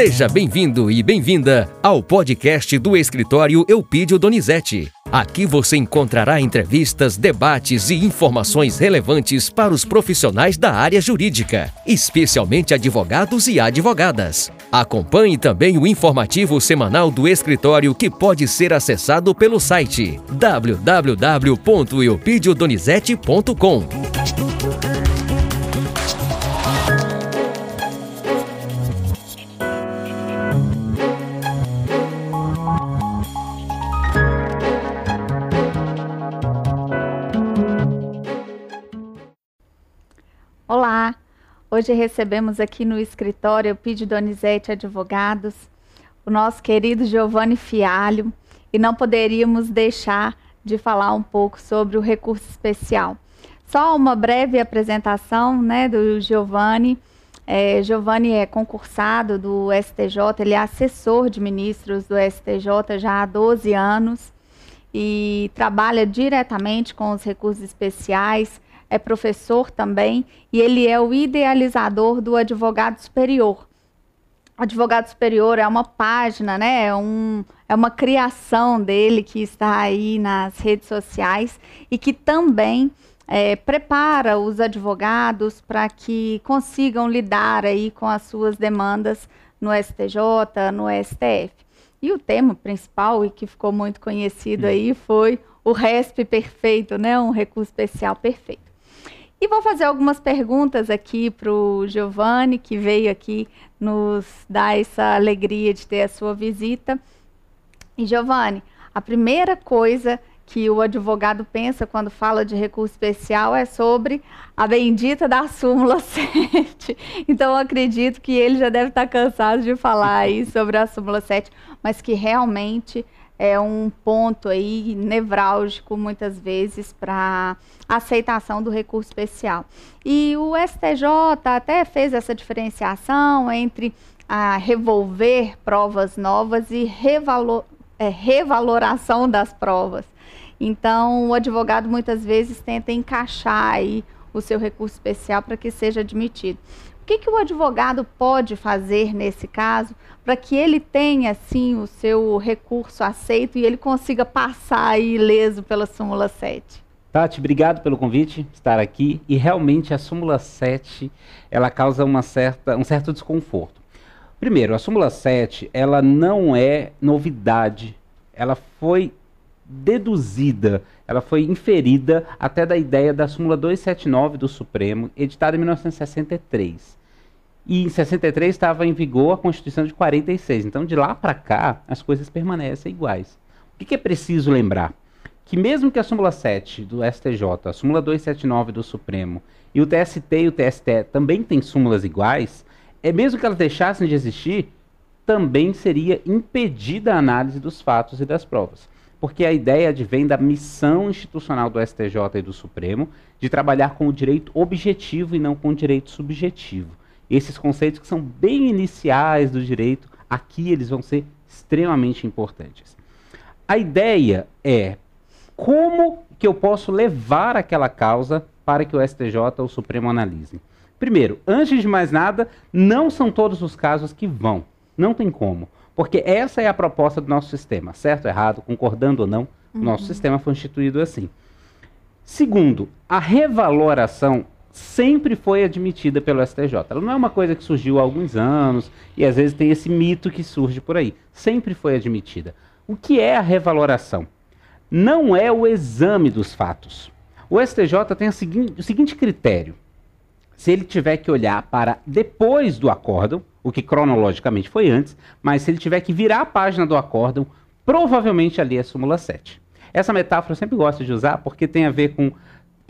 Seja bem-vindo e bem-vinda ao podcast do escritório Eupídio Donizete. Aqui você encontrará entrevistas, debates e informações relevantes para os profissionais da área jurídica, especialmente advogados e advogadas. Acompanhe também o informativo semanal do escritório que pode ser acessado pelo site www.eupidiodonizete.com. Hoje recebemos aqui no escritório Pide Donizete Advogados o nosso querido Giovanni Fialho e não poderíamos deixar de falar um pouco sobre o recurso especial. Só uma breve apresentação né, do Giovanni. É, Giovanni é concursado do STJ, ele é assessor de ministros do STJ já há 12 anos e trabalha diretamente com os recursos especiais é professor também e ele é o idealizador do Advogado Superior. Advogado Superior é uma página, né? É, um, é uma criação dele que está aí nas redes sociais e que também é, prepara os advogados para que consigam lidar aí com as suas demandas no STJ, no STF. E o tema principal e que ficou muito conhecido aí foi o RESP perfeito, né? Um recurso especial perfeito. E vou fazer algumas perguntas aqui para o Giovanni, que veio aqui nos dar essa alegria de ter a sua visita. E Giovanni, a primeira coisa que o advogado pensa quando fala de recurso especial é sobre a bendita da súmula 7. Então, eu acredito que ele já deve estar cansado de falar aí sobre a súmula 7, mas que realmente é um ponto aí nevrálgico muitas vezes para aceitação do recurso especial. E o STJ até fez essa diferenciação entre a revolver provas novas e revalor, é, revaloração das provas. Então, o advogado muitas vezes tenta encaixar aí o seu recurso especial para que seja admitido que, que o advogado pode fazer nesse caso para que ele tenha, sim, o seu recurso aceito e ele consiga passar ileso pela súmula 7? Tati, obrigado pelo convite, estar aqui. E realmente a súmula 7, ela causa uma certa, um certo desconforto. Primeiro, a súmula 7, ela não é novidade. Ela foi deduzida, ela foi inferida até da ideia da súmula 279 do Supremo, editada em 1963. E em 63 estava em vigor a Constituição de 46. Então, de lá para cá, as coisas permanecem iguais. O que, que é preciso lembrar? Que mesmo que a súmula 7 do STJ, a súmula 279 do Supremo e o TST e o TST também têm súmulas iguais, é mesmo que elas deixassem de existir, também seria impedida a análise dos fatos e das provas. Porque a ideia advém da missão institucional do STJ e do Supremo de trabalhar com o direito objetivo e não com o direito subjetivo esses conceitos que são bem iniciais do direito, aqui eles vão ser extremamente importantes. A ideia é como que eu posso levar aquela causa para que o STJ ou o Supremo analisem. Primeiro, antes de mais nada, não são todos os casos que vão. Não tem como. Porque essa é a proposta do nosso sistema, certo ou errado, concordando ou não, uhum. nosso sistema foi instituído assim. Segundo, a revaloração sempre foi admitida pelo STJ. Ela não é uma coisa que surgiu há alguns anos e às vezes tem esse mito que surge por aí. Sempre foi admitida. O que é a revaloração? Não é o exame dos fatos. O STJ tem o seguinte, critério. Se ele tiver que olhar para depois do acórdão, o que cronologicamente foi antes, mas se ele tiver que virar a página do acórdão, provavelmente ali é súmula 7. Essa metáfora eu sempre gosto de usar porque tem a ver com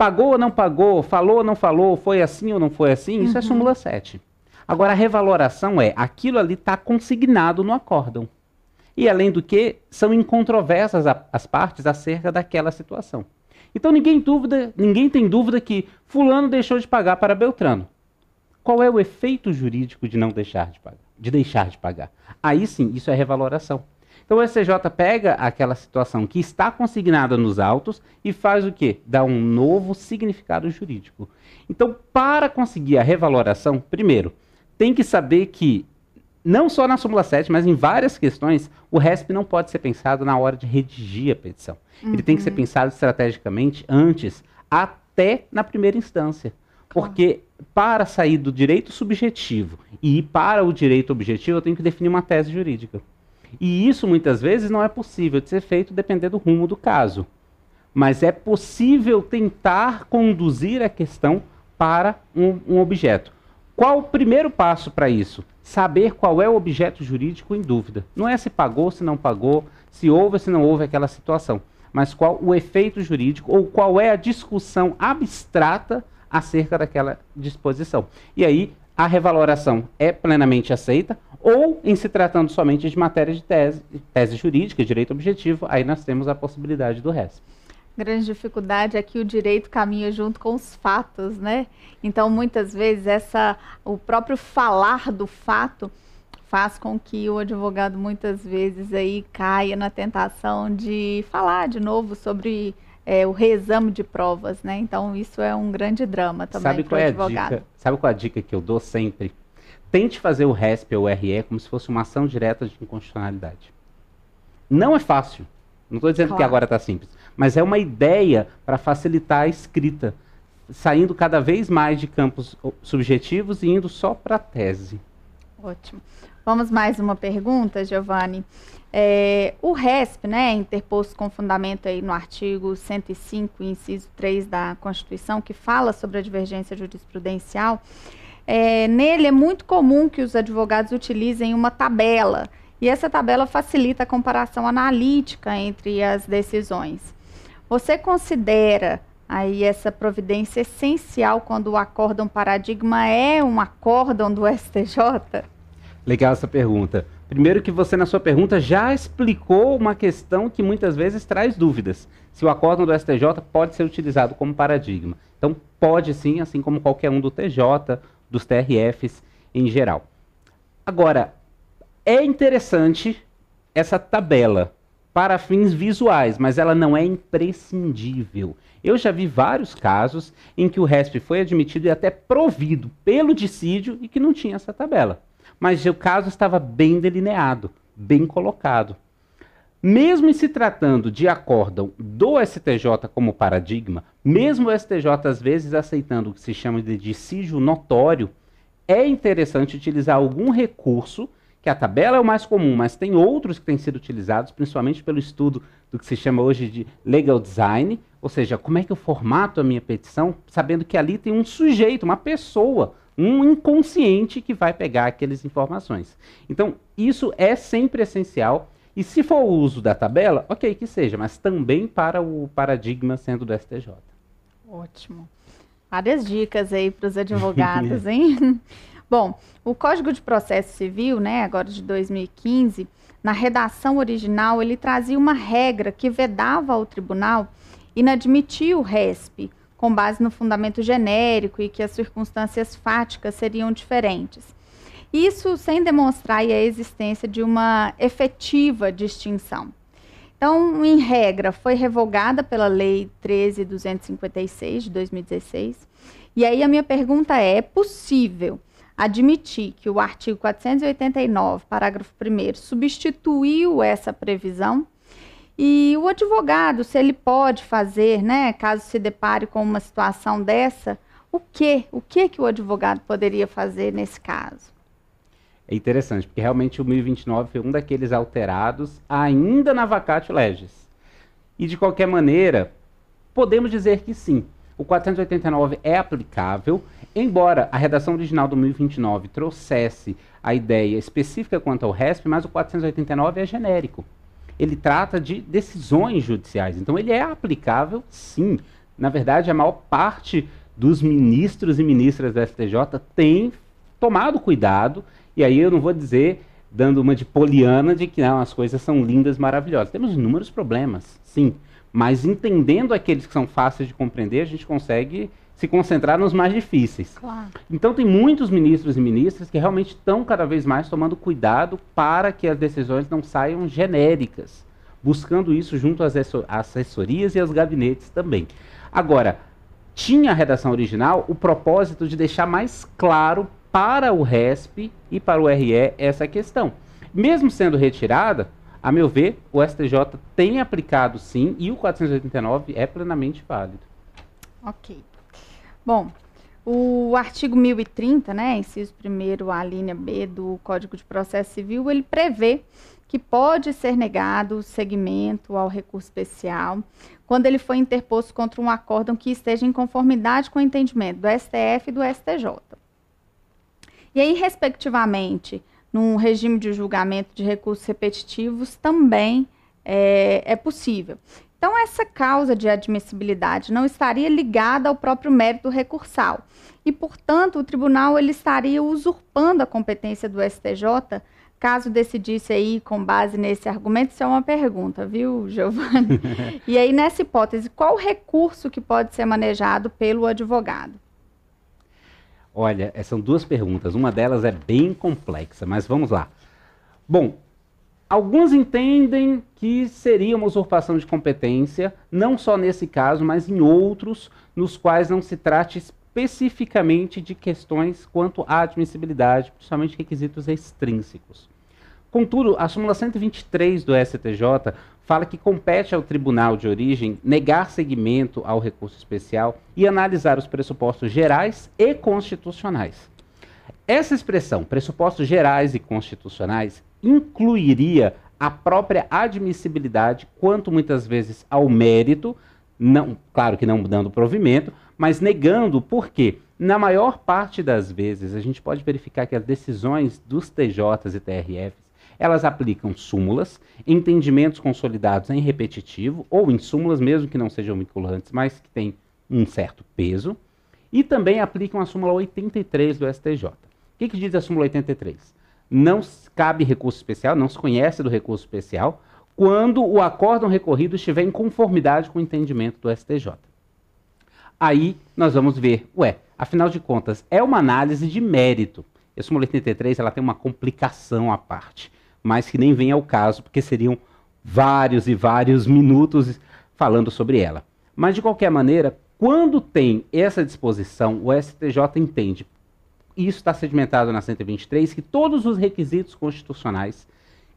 Pagou ou não pagou, falou ou não falou, foi assim ou não foi assim, isso é uhum. súmula 7. Agora, a revaloração é aquilo ali está consignado no acórdão. E, além do que, são incontroversas a, as partes acerca daquela situação. Então, ninguém, dúvida, ninguém tem dúvida que Fulano deixou de pagar para Beltrano. Qual é o efeito jurídico de não deixar de pagar? De deixar de pagar? Aí sim, isso é revaloração. Então o STJ pega aquela situação que está consignada nos autos e faz o quê? Dá um novo significado jurídico. Então, para conseguir a revaloração, primeiro, tem que saber que não só na súmula 7, mas em várias questões, o RESP não pode ser pensado na hora de redigir a petição. Uhum. Ele tem que ser uhum. pensado estrategicamente antes, até na primeira instância. Porque para sair do direito subjetivo e ir para o direito objetivo, eu tenho que definir uma tese jurídica. E isso muitas vezes não é possível de ser feito dependendo do rumo do caso. Mas é possível tentar conduzir a questão para um, um objeto. Qual o primeiro passo para isso? Saber qual é o objeto jurídico em dúvida. Não é se pagou, se não pagou, se houve, se não houve aquela situação, mas qual o efeito jurídico ou qual é a discussão abstrata acerca daquela disposição. E aí a revaloração é plenamente aceita ou em se tratando somente de matéria de tese, tese jurídica, direito objetivo, aí nós temos a possibilidade do resto grande dificuldade é que o direito caminha junto com os fatos, né? Então, muitas vezes, essa, o próprio falar do fato faz com que o advogado, muitas vezes, aí caia na tentação de falar de novo sobre é, o reexame de provas, né? Então, isso é um grande drama também para o é advogado. Dica? Sabe qual é a dica que eu dou sempre? Tente fazer o RESP ou o RE como se fosse uma ação direta de inconstitucionalidade. Não é fácil. Não estou dizendo claro. que agora está simples mas é uma ideia para facilitar a escrita, saindo cada vez mais de campos subjetivos e indo só para a tese. Ótimo. Vamos mais uma pergunta, Giovanni. É, o RESP, né, interposto com fundamento aí no artigo 105, inciso 3 da Constituição, que fala sobre a divergência jurisprudencial, é, nele é muito comum que os advogados utilizem uma tabela, e essa tabela facilita a comparação analítica entre as decisões. Você considera aí essa providência essencial quando o acórdão paradigma é um acórdão do STJ? Legal essa pergunta. Primeiro que você na sua pergunta já explicou uma questão que muitas vezes traz dúvidas. Se o acórdão do STJ pode ser utilizado como paradigma. Então pode sim, assim como qualquer um do TJ, dos TRFs em geral. Agora, é interessante essa tabela para fins visuais, mas ela não é imprescindível. Eu já vi vários casos em que o RESP foi admitido e até provido pelo dissídio e que não tinha essa tabela. Mas o caso estava bem delineado, bem colocado. Mesmo em se tratando de acórdão do STJ como paradigma, mesmo o STJ às vezes aceitando o que se chama de dissídio notório, é interessante utilizar algum recurso que a tabela é o mais comum, mas tem outros que têm sido utilizados, principalmente pelo estudo do que se chama hoje de legal design, ou seja, como é que eu formato a minha petição, sabendo que ali tem um sujeito, uma pessoa, um inconsciente que vai pegar aquelas informações. Então, isso é sempre essencial. E se for o uso da tabela, ok, que seja, mas também para o paradigma sendo do STJ. Ótimo. Várias dicas aí para os advogados, hein? Bom, o Código de Processo Civil, né, agora de 2015, na redação original, ele trazia uma regra que vedava ao tribunal inadmitir o RESP, com base no fundamento genérico e que as circunstâncias fáticas seriam diferentes. Isso sem demonstrar a existência de uma efetiva distinção. Então, em regra, foi revogada pela Lei 13.256 de 2016. E aí a minha pergunta é: é possível admitir que o artigo 489, parágrafo 1 substituiu essa previsão e o advogado, se ele pode fazer, né, caso se depare com uma situação dessa, o que? O que que o advogado poderia fazer nesse caso? É interessante, porque realmente o 1029 foi um daqueles alterados ainda na vacatio legis. E de qualquer maneira, podemos dizer que sim, o 489 é aplicável, embora a redação original do 1029 trouxesse a ideia específica quanto ao RESP, mas o 489 é genérico. Ele trata de decisões judiciais, então ele é aplicável sim. Na verdade, a maior parte dos ministros e ministras da STJ tem tomado cuidado, e aí eu não vou dizer dando uma de poliana de que não, as coisas são lindas, maravilhosas. Temos inúmeros problemas, sim. Mas entendendo aqueles que são fáceis de compreender, a gente consegue se concentrar nos mais difíceis. Claro. Então tem muitos ministros e ministras que realmente estão cada vez mais tomando cuidado para que as decisões não saiam genéricas, buscando isso junto às assessorias e aos gabinetes também. Agora, tinha a redação original o propósito de deixar mais claro para o RESP e para o RE essa questão. Mesmo sendo retirada, a meu ver, o STJ tem aplicado sim e o 489 é plenamente válido. Ok. Bom, o artigo 1030, né, inciso 1 a linha B do Código de Processo Civil, ele prevê que pode ser negado o segmento ao recurso especial quando ele for interposto contra um acórdão que esteja em conformidade com o entendimento do STF e do STJ. E aí, respectivamente, num regime de julgamento de recursos repetitivos, também é, é possível. Então, essa causa de admissibilidade não estaria ligada ao próprio mérito recursal. E, portanto, o tribunal ele estaria usurpando a competência do STJ caso decidisse aí com base nesse argumento, isso é uma pergunta, viu, Giovanni? e aí, nessa hipótese, qual recurso que pode ser manejado pelo advogado? Olha, são duas perguntas. Uma delas é bem complexa, mas vamos lá. Bom, alguns entendem que seria uma usurpação de competência, não só nesse caso, mas em outros, nos quais não se trate especificamente de questões quanto à admissibilidade, principalmente requisitos extrínsecos. Contudo, a súmula 123 do STJ fala que compete ao tribunal de origem negar seguimento ao recurso especial e analisar os pressupostos gerais e constitucionais. Essa expressão, pressupostos gerais e constitucionais, incluiria a própria admissibilidade, quanto muitas vezes ao mérito, não, claro que não dando provimento, mas negando por quê? Na maior parte das vezes, a gente pode verificar que as decisões dos TJs e TRFs elas aplicam súmulas, entendimentos consolidados em repetitivo, ou em súmulas mesmo que não sejam vinculantes, mas que têm um certo peso, e também aplicam a súmula 83 do STJ. O que, que diz a súmula 83? Não cabe recurso especial, não se conhece do recurso especial, quando o acórdão recorrido estiver em conformidade com o entendimento do STJ. Aí nós vamos ver, ué, afinal de contas, é uma análise de mérito. A súmula 83 ela tem uma complicação à parte mas que nem vem ao caso, porque seriam vários e vários minutos falando sobre ela. Mas, de qualquer maneira, quando tem essa disposição, o STJ entende, isso está sedimentado na 123, que todos os requisitos constitucionais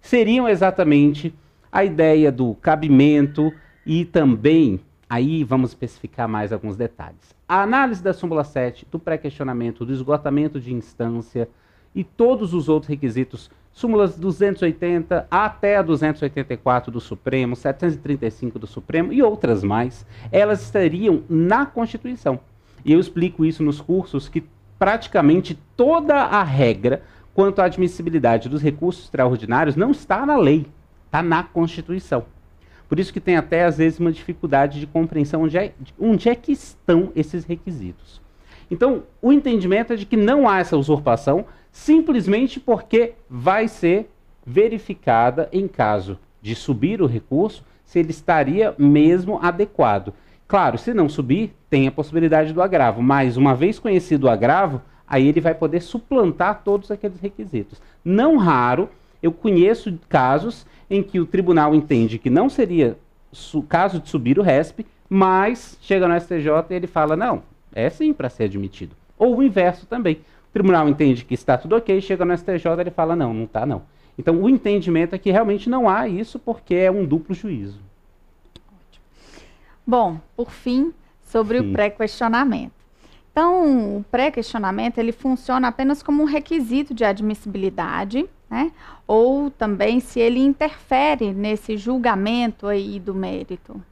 seriam exatamente a ideia do cabimento e também, aí vamos especificar mais alguns detalhes. A análise da súmula 7, do pré-questionamento, do esgotamento de instância e todos os outros requisitos súmulas 280 até a 284 do Supremo, 735 do Supremo e outras mais, elas estariam na Constituição. E eu explico isso nos cursos que praticamente toda a regra quanto à admissibilidade dos recursos extraordinários não está na lei, está na Constituição. Por isso que tem até às vezes uma dificuldade de compreensão onde é, onde é que estão esses requisitos. Então, o entendimento é de que não há essa usurpação, simplesmente porque vai ser verificada em caso de subir o recurso se ele estaria mesmo adequado. Claro, se não subir, tem a possibilidade do agravo, mas uma vez conhecido o agravo, aí ele vai poder suplantar todos aqueles requisitos. Não raro, eu conheço casos em que o tribunal entende que não seria caso de subir o RESP, mas chega no STJ e ele fala: não, é sim para ser admitido. Ou o inverso também tribunal entende que está tudo ok, chega no STJ ele fala não, não está não. Então o entendimento é que realmente não há isso porque é um duplo juízo. Bom, por fim, sobre Sim. o pré-questionamento. Então, o pré-questionamento ele funciona apenas como um requisito de admissibilidade, né? Ou também se ele interfere nesse julgamento aí do mérito.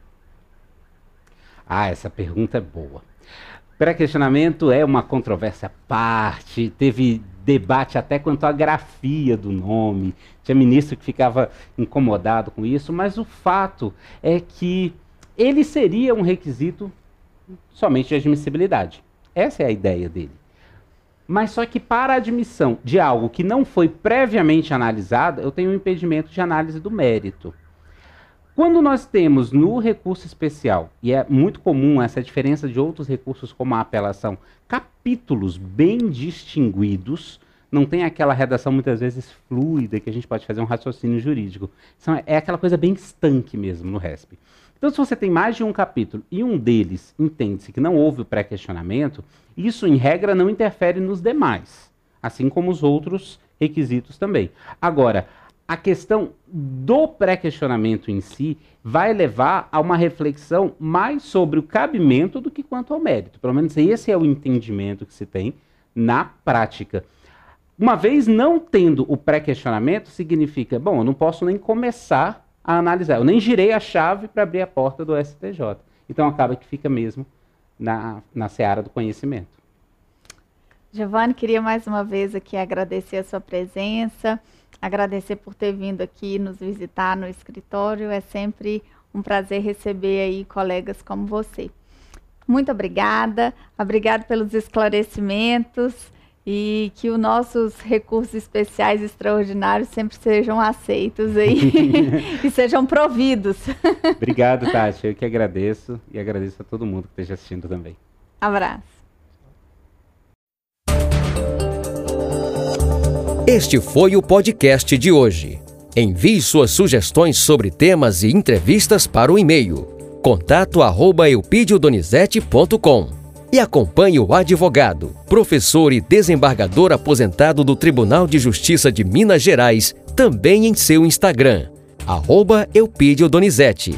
Ah, essa pergunta é boa. Pré-questionamento é uma controvérsia à parte, teve debate até quanto à grafia do nome. Tinha ministro que ficava incomodado com isso, mas o fato é que ele seria um requisito somente de admissibilidade. Essa é a ideia dele. Mas só que para a admissão de algo que não foi previamente analisado, eu tenho um impedimento de análise do mérito. Quando nós temos no recurso especial, e é muito comum essa diferença de outros recursos como a apelação, capítulos bem distinguidos, não tem aquela redação muitas vezes fluida que a gente pode fazer um raciocínio jurídico. é aquela coisa bem estanque mesmo no RESP. Então, se você tem mais de um capítulo e um deles entende-se que não houve o pré-questionamento, isso, em regra, não interfere nos demais. assim como os outros requisitos também. Agora, a questão do pré-questionamento em si vai levar a uma reflexão mais sobre o cabimento do que quanto ao mérito. Pelo menos esse é o entendimento que se tem na prática. Uma vez não tendo o pré-questionamento, significa, bom, eu não posso nem começar a analisar. Eu nem girei a chave para abrir a porta do STJ. Então acaba que fica mesmo na, na seara do conhecimento. Giovanni, queria mais uma vez aqui agradecer a sua presença, agradecer por ter vindo aqui nos visitar no escritório. É sempre um prazer receber aí colegas como você. Muito obrigada, obrigado pelos esclarecimentos e que os nossos recursos especiais extraordinários sempre sejam aceitos aí e sejam providos. Obrigado, Tati. Eu que agradeço e agradeço a todo mundo que esteja assistindo também. Abraço. Este foi o podcast de hoje. Envie suas sugestões sobre temas e entrevistas para o e-mail contato@eupidiodonizete.com e acompanhe o advogado, professor e desembargador aposentado do Tribunal de Justiça de Minas Gerais também em seu Instagram, arroba Donizete.